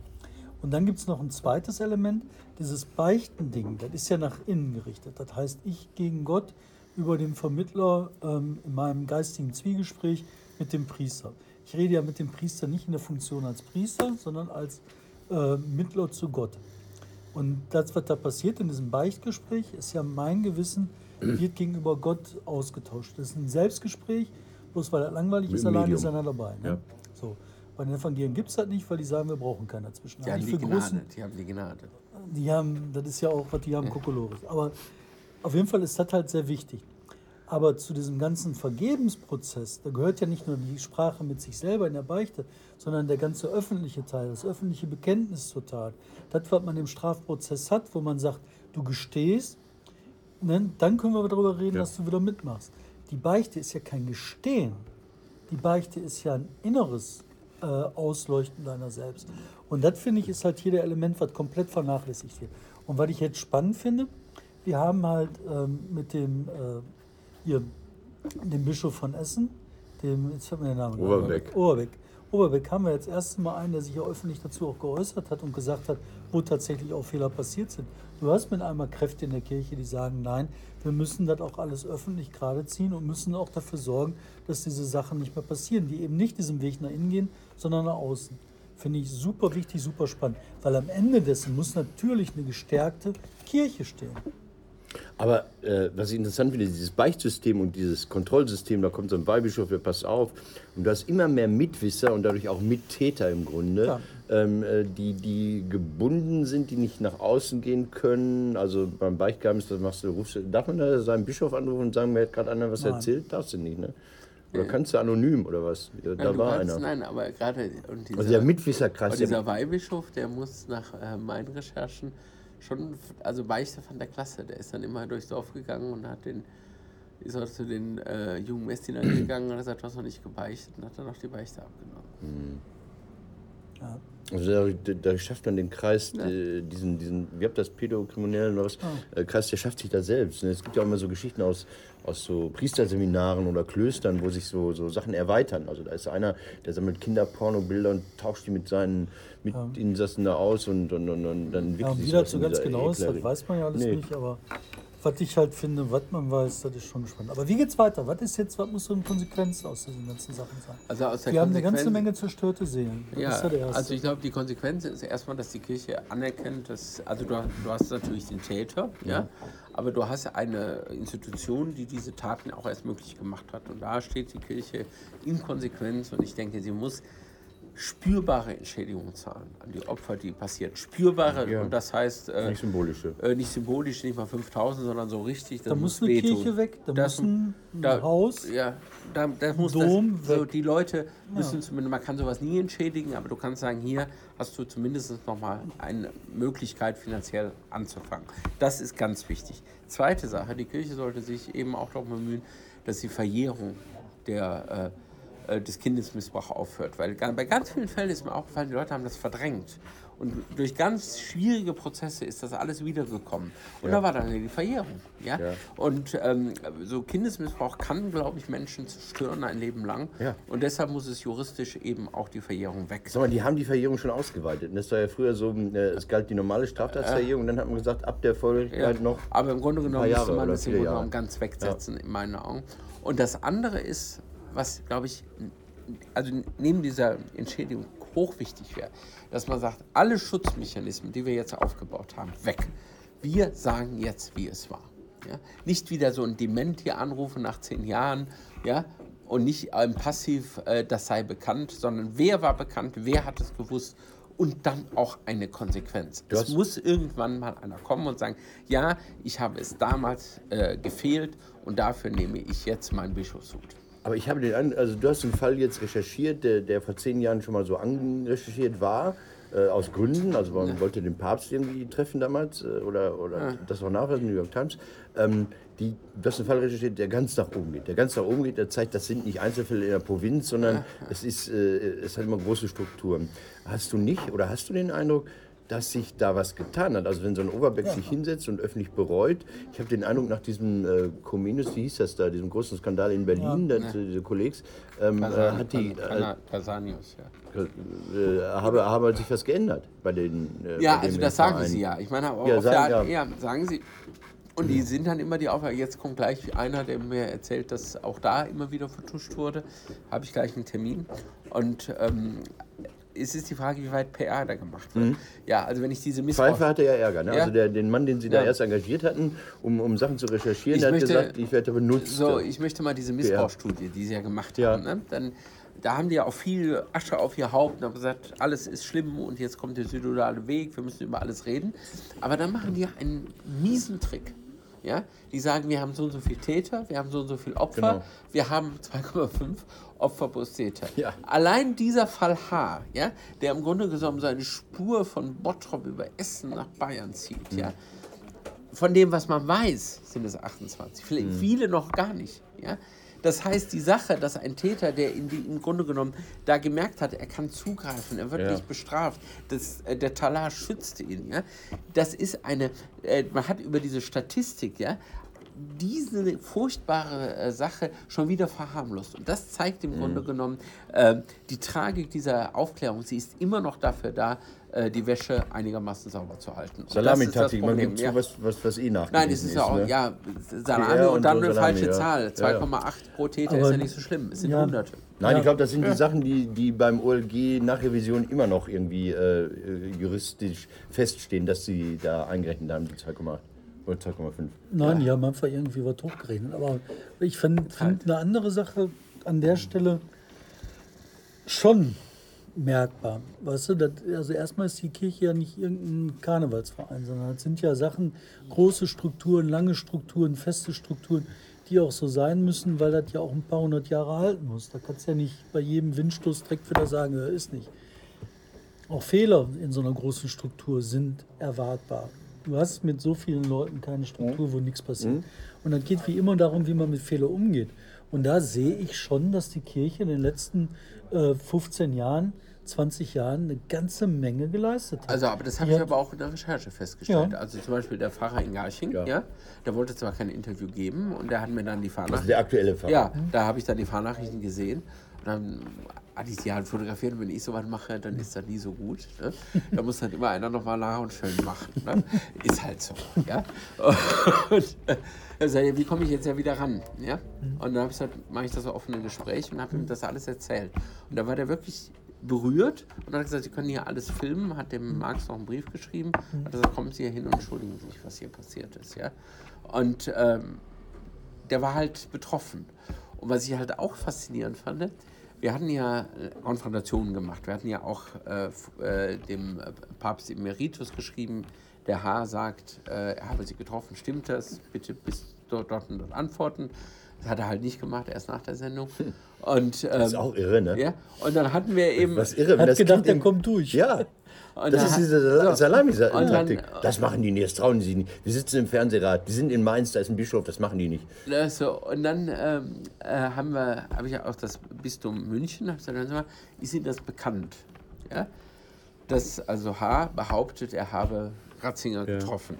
Und dann gibt es noch ein zweites Element, dieses Beichtending, das ist ja nach innen gerichtet. Das heißt, ich gegen Gott über den Vermittler ähm, in meinem geistigen Zwiegespräch mit dem Priester. Ich rede ja mit dem Priester nicht in der Funktion als Priester, sondern als äh, Mittler zu Gott. Und das, was da passiert in diesem Beichtgespräch, ist ja mein Gewissen wird gegenüber Gott ausgetauscht. Das ist ein Selbstgespräch, bloß weil er langweilig ist, alleine ist einer dabei. Ne? Ja. So. Bei den Evangelien gibt es das nicht, weil die sagen, wir brauchen keinen dazwischen. Die, haben die, Gnade, Großen, die haben die Gnade. Die haben, das ist ja auch, was die haben, ja. Kokolores. Aber auf jeden Fall ist das halt sehr wichtig. Aber zu diesem ganzen Vergebensprozess, da gehört ja nicht nur die Sprache mit sich selber in der Beichte, sondern der ganze öffentliche Teil, das öffentliche Bekenntnis zur Tat. Das, was man im Strafprozess hat, wo man sagt, du gestehst, ne, dann können wir darüber reden, ja. dass du wieder mitmachst. Die Beichte ist ja kein Gestehen. Die Beichte ist ja ein inneres äh, Ausleuchten deiner selbst. Und das finde ich ist halt hier der Element, was komplett vernachlässigt wird. Und was ich jetzt spannend finde, wir haben halt ähm, mit dem, äh, hier, dem Bischof von Essen dem, jetzt fällt mir der Name. Oberbeck. Oberbeck. Oberbeck haben wir jetzt erst mal einen, der sich ja öffentlich dazu auch geäußert hat und gesagt hat, wo tatsächlich auch Fehler passiert sind. Du hast mit einmal Kräfte in der Kirche, die sagen, nein, wir müssen das auch alles öffentlich gerade ziehen und müssen auch dafür sorgen, dass diese Sachen nicht mehr passieren, die eben nicht diesen Weg nach innen gehen, sondern nach außen. Finde ich super wichtig, super spannend, weil am Ende dessen muss natürlich eine gestärkte Kirche stehen. Aber äh, was ich interessant finde, dieses Beichtsystem und dieses Kontrollsystem, da kommt so ein Weihbischof, der passt auf. Und du hast immer mehr Mitwisser und dadurch auch Mittäter im Grunde, ja. ähm, äh, die, die gebunden sind, die nicht nach außen gehen können. Also beim Beichtgeheimnis, das machst du, rufst, darf man da seinen Bischof anrufen und sagen, mir hat gerade einer was Nein. erzählt? Darfst du nicht, ne? Oder kannst du anonym oder was? Da ja, war kannst, einer. Nein, aber gerade. dieser, also der Mitwisserkreis. Dieser Weihbischof, der muss nach äh, meinen Recherchen schon, also Beichte von der Klasse. Der ist dann immer durchs Dorf gegangen und hat den, ist auch zu den äh, jungen Messdienern gegangen und hat gesagt, du hast noch nicht gebeichtet und hat dann auch die Beichte abgenommen. Mhm. Ja. Also da, da, schafft man den Kreis, ja. die, diesen, diesen, wie habt das, Pädokriminellen oder was, oh. Kreis, der schafft sich da selbst. Ne? Es gibt ja auch immer so Geschichten aus, aus so Priesterseminaren oder Klöstern, wo sich so, so Sachen erweitern. Also da ist einer, der sammelt Kinderpornobilder und tauscht die mit seinen Mitinsassen da aus und, und, und, und dann entwickelt ja, sich Wie dazu ganz genau ist, das weiß man ja alles nee. nicht, aber was ich halt finde, was man weiß, das ist schon spannend. Aber wie geht's weiter? Was ist jetzt, was muss so eine Konsequenz aus diesen ganzen Sachen sein? Also aus der Wir haben eine ganze Menge zerstörte Seelen. Das ja, ja also ich glaube, die Konsequenz ist erstmal, dass die Kirche anerkennt, dass, also du, du hast natürlich den Täter, ja. ja, aber du hast eine Institution, die diese Taten auch erst möglich gemacht hat. Und da steht die Kirche in Konsequenz und ich denke, sie muss spürbare Entschädigungen zahlen an die Opfer, die passiert. Spürbare, ja. und das heißt. Äh, nicht symbolische. Äh, nicht symbolisch, nicht mal 5000, sondern so richtig. Da muss eine wehtun. Kirche weg, da das, muss ein, da, Haus. Ja, da, da muss Dom das, so, die Leute müssen ja. zumindest, man kann sowas nie entschädigen, aber du kannst sagen, hier hast du zumindest nochmal eine Möglichkeit, finanziell anzufangen. Das ist ganz wichtig. Zweite Sache, die Kirche sollte sich eben auch darum bemühen, dass die Verjährung der. Äh, des Kindesmissbrauchs aufhört. Weil bei ganz vielen Fällen ist mir aufgefallen, die Leute haben das verdrängt. Und durch ganz schwierige Prozesse ist das alles wiedergekommen. Und ja. da war dann die Verjährung. Ja? ja. Und ähm, so Kindesmissbrauch kann, glaube ich, Menschen zerstören ein Leben lang. Ja. Und deshalb muss es juristisch eben auch die Verjährung weg. Sag mal, die haben die Verjährung schon ausgeweitet. Das war ja früher so, äh, es galt die normale Straftatsverjährung. und dann hat man gesagt, ab der Volljährigkeit noch. Aber im Grunde genommen müsste man das im Grunde genommen ganz wegsetzen, in meinen Augen. Und das andere ist, was, glaube ich, also neben dieser Entschädigung hochwichtig wäre, dass man sagt, alle Schutzmechanismen, die wir jetzt aufgebaut haben, weg. Wir sagen jetzt, wie es war. Ja? Nicht wieder so ein Dement hier anrufen nach zehn Jahren, ja, und nicht ähm, passiv, äh, das sei bekannt, sondern wer war bekannt, wer hat es gewusst und dann auch eine Konsequenz. Es muss irgendwann mal einer kommen und sagen, ja, ich habe es damals äh, gefehlt und dafür nehme ich jetzt meinen Bischofshut. Aber ich habe den, also du hast einen Fall jetzt recherchiert, der, der vor zehn Jahren schon mal so anrecherchiert war, äh, aus Gründen. Also man ja. wollte den Papst irgendwie treffen damals äh, oder, oder ja. das war nachweisen, New York Times. Ähm, die, du hast einen Fall recherchiert, der ganz nach oben geht. Der ganz nach oben geht, der zeigt, das sind nicht Einzelfälle in der Provinz, sondern ja. es, ist, äh, es hat immer große Strukturen. Hast du nicht oder hast du den Eindruck, dass sich da was getan hat. Also wenn so ein Oberbeck ja. sich hinsetzt und öffentlich bereut. Ich habe den Eindruck, nach diesem äh, Comenius, wie hieß das da, diesem großen Skandal in Berlin, ja. diese Kollegs, ähm, äh, hat die... Äh, Casanius, ja. Äh, habe, habe sich was geändert bei den äh, Ja, bei also das sagen Verein. sie ja. Ich meine, ja, sagen, ja. sagen sie... Und die sind dann immer die Aufgabe. Jetzt kommt gleich einer, der mir erzählt, dass auch da immer wieder vertuscht wurde. Habe ich gleich einen Termin. Und ähm, es ist die Frage, wie weit PR da gemacht wird. Mhm. Ja, also wenn ich diese Missbrauch... Pfeiffer hatte ja Ärger, ne? Ja. Also der, den Mann, den Sie da erst engagiert hatten, um, um Sachen zu recherchieren, ich der möchte, hat gesagt, ich werde benutzt. So, ich möchte mal diese Missbrauchsstudie, die Sie ja gemacht ja. haben, ne? dann da haben die ja auch viel Asche auf ihr Haupt und haben gesagt, alles ist schlimm und jetzt kommt der synodale Weg, wir müssen über alles reden. Aber dann machen die einen miesen Trick. Ja? Die sagen, wir haben so und so viele Täter, wir haben so und so viele Opfer, genau. wir haben 2,5 Opfer plus Täter. Ja. Allein dieser Fall H, ja, der im Grunde genommen seine Spur von Bottrop über Essen nach Bayern zieht, mhm. ja, von dem, was man weiß, sind es 28, vielleicht mhm. viele noch gar nicht. Ja? Das heißt, die Sache, dass ein Täter, der in die, im Grunde genommen da gemerkt hat, er kann zugreifen, er wird ja. nicht bestraft, das, äh, der Talar schützt ihn, ja, das ist eine, äh, man hat über diese Statistik, ja, diese furchtbare äh, Sache schon wieder verharmlost. Und das zeigt im mhm. Grunde genommen äh, die Tragik dieser Aufklärung. Sie ist immer noch dafür da, äh, die Wäsche einigermaßen sauber zu halten. Salamitaktik, man gibt ja. zu, was, was, was eh nach. Nein, es ist ja auch, ne? ja, Salami und, und dann eine Salami, falsche ja. Zahl. 2,8 pro Täter ist ja nicht so schlimm. Es sind ja. Hunderte. Nein, ich glaube, das sind die Sachen, die, die beim OLG nach Revision immer noch irgendwie äh, juristisch feststehen, dass sie da eingerechnet haben, die 2,8. Oder 2,5. Nein, ja. die haben einfach irgendwie was hochgerechnet. Aber ich finde find eine andere Sache an der Stelle schon merkbar. Weißt du, das, also erstmal ist die Kirche ja nicht irgendein Karnevalsverein, sondern es sind ja Sachen, große Strukturen, lange Strukturen, feste Strukturen, die auch so sein müssen, weil das ja auch ein paar hundert Jahre halten muss. Da kannst du ja nicht bei jedem Windstoß direkt wieder sagen, ja, ist nicht. Auch Fehler in so einer großen Struktur sind erwartbar. Du hast mit so vielen Leuten keine Struktur, wo nichts passiert. Mhm. Und dann geht wie immer darum, wie man mit Fehlern umgeht. Und da sehe ich schon, dass die Kirche in den letzten äh, 15 Jahren 20 Jahren eine ganze Menge geleistet hat. Also, aber das habe ich aber auch in der Recherche festgestellt. Ja. Also zum Beispiel der Pfarrer in Garching, ja. ja. der wollte zwar kein Interview geben und der hat mir dann die Fahrnachrichten... Also der aktuelle Pfarrer. Ja, da habe ich dann die Fahrnachrichten gesehen und dann hatte ich die halt fotografiert und wenn ich sowas mache, dann ist das nie so gut. Ne? Da muss dann immer einer nochmal nach und schön machen. Ne? Ist halt so. Ja? Und äh, wie komme ich jetzt ja wieder ran? Ja? Und dann halt, mache ich das offene Gespräch und habe ihm das alles erzählt. Und da war der wirklich berührt und hat gesagt, Sie können hier alles filmen, hat dem Marx noch einen Brief geschrieben, hat gesagt, kommen Sie hier hin und entschuldigen sich, was hier passiert ist. Ja? Und ähm, der war halt betroffen. Und was ich halt auch faszinierend fand, wir hatten ja äh, Konfrontationen gemacht. Wir hatten ja auch äh, äh, dem Papst Emeritus geschrieben, der H. sagt, äh, er habe sie getroffen, stimmt das? Bitte bis dort, dort und dort antworten. Das hat er halt nicht gemacht, erst nach der Sendung. Und, ähm, das ist auch irre, ne? Ja, und dann hatten wir eben. Was irre, hat gedacht, der kommt durch. Ja. Und das ist diese Salami-Taktik. Das machen die nicht, das trauen sie nicht. Wir sitzen im Fernsehrat, die sind in Mainz, da ist ein Bischof, das machen die nicht. So, und dann ähm, äh, haben wir, habe ich ja auch das Bistum München, habe gesagt, mal, ist Ihnen das bekannt? Ja? Dass also H. behauptet, er habe Ratzinger ja. getroffen.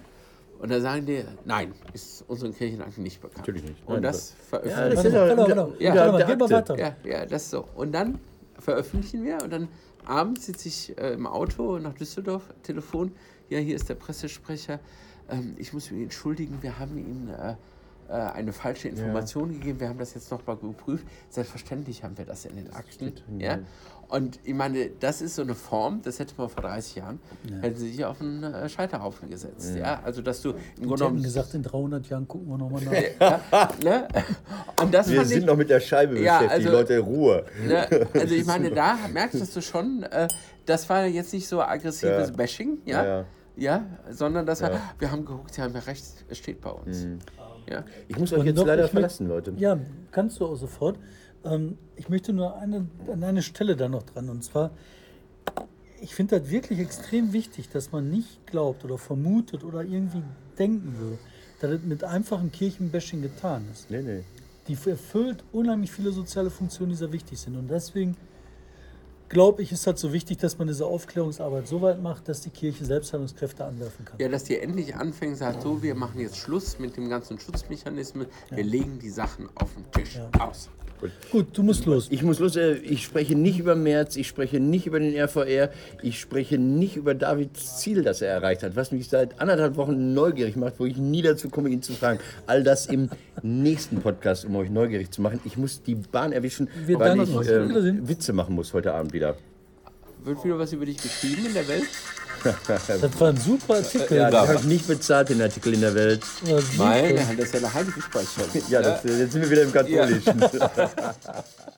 Und da sagen die, nein, ist unseren Kirchenakten nicht bekannt. Natürlich nicht. Nein, und das veröffentlichen ja, das ist ja, genau, genau. Ja, ja, ja, weiter. Ja, ja, das so. Und dann veröffentlichen wir und dann abends sitze ich äh, im Auto nach Düsseldorf, Telefon, ja, hier ist der Pressesprecher, ähm, ich muss mich entschuldigen, wir haben Ihnen äh, äh, eine falsche Information ja. gegeben, wir haben das jetzt nochmal geprüft. Selbstverständlich haben wir das in den Akten. Ja? Und ich meine, das ist so eine Form, das hätte man vor 30 Jahren, ja. hätten sie sich auf einen äh, Scheiterhaufen gesetzt. Ja. ja. Also, dass du im Grunde genommen. gesagt, in 300 Jahren gucken wir nochmal nach. ja, ne? Und das wir sind ich, noch mit der Scheibe ja, beschäftigt, also, Leute, Ruhe. Ne? Also, ich meine, da merkst du schon, äh, das war jetzt nicht so aggressives Bashing, ja? Ja, sondern das war, wir haben geguckt, sie haben ja recht, es steht bei uns. Mhm. Ja. Ich muss euch jetzt leider verlassen, Leute. Ja, kannst du auch sofort. Ähm, ich möchte nur eine, an eine Stelle da noch dran. Und zwar, ich finde das wirklich extrem wichtig, dass man nicht glaubt oder vermutet oder irgendwie denken will, dass es mit einfachem Kirchenbashing getan ist. Nee, nee. Die erfüllt unheimlich viele soziale Funktionen, die sehr wichtig sind. Und deswegen glaube ich, ist halt so wichtig, dass man diese Aufklärungsarbeit so weit macht, dass die Kirche Selbstheilungskräfte anwerfen kann. Ja, dass die endlich anfängt, sagt so, wir machen jetzt Schluss mit dem ganzen Schutzmechanismus, wir ja. legen die Sachen auf den Tisch. Ja. Aus. Gut. Gut, du musst los. Ich muss los. Äh, ich spreche nicht über März, ich spreche nicht über den RVR, ich spreche nicht über Davids Ziel, das er erreicht hat, was mich seit anderthalb Wochen neugierig macht, wo ich nie dazu komme, ihn zu fragen. All das im nächsten Podcast, um euch neugierig zu machen. Ich muss die Bahn erwischen, Wir weil ich äh, Witze machen muss heute Abend wieder. Wird wieder was über dich geschrieben in der Welt? Das war ein super Artikel. Ja, ich habe nicht bezahlt den Artikel in der Welt. Weil, das ist ja eine Heiligenspeicherung. Ja, das, jetzt sind wir wieder im Katholischen. Ja.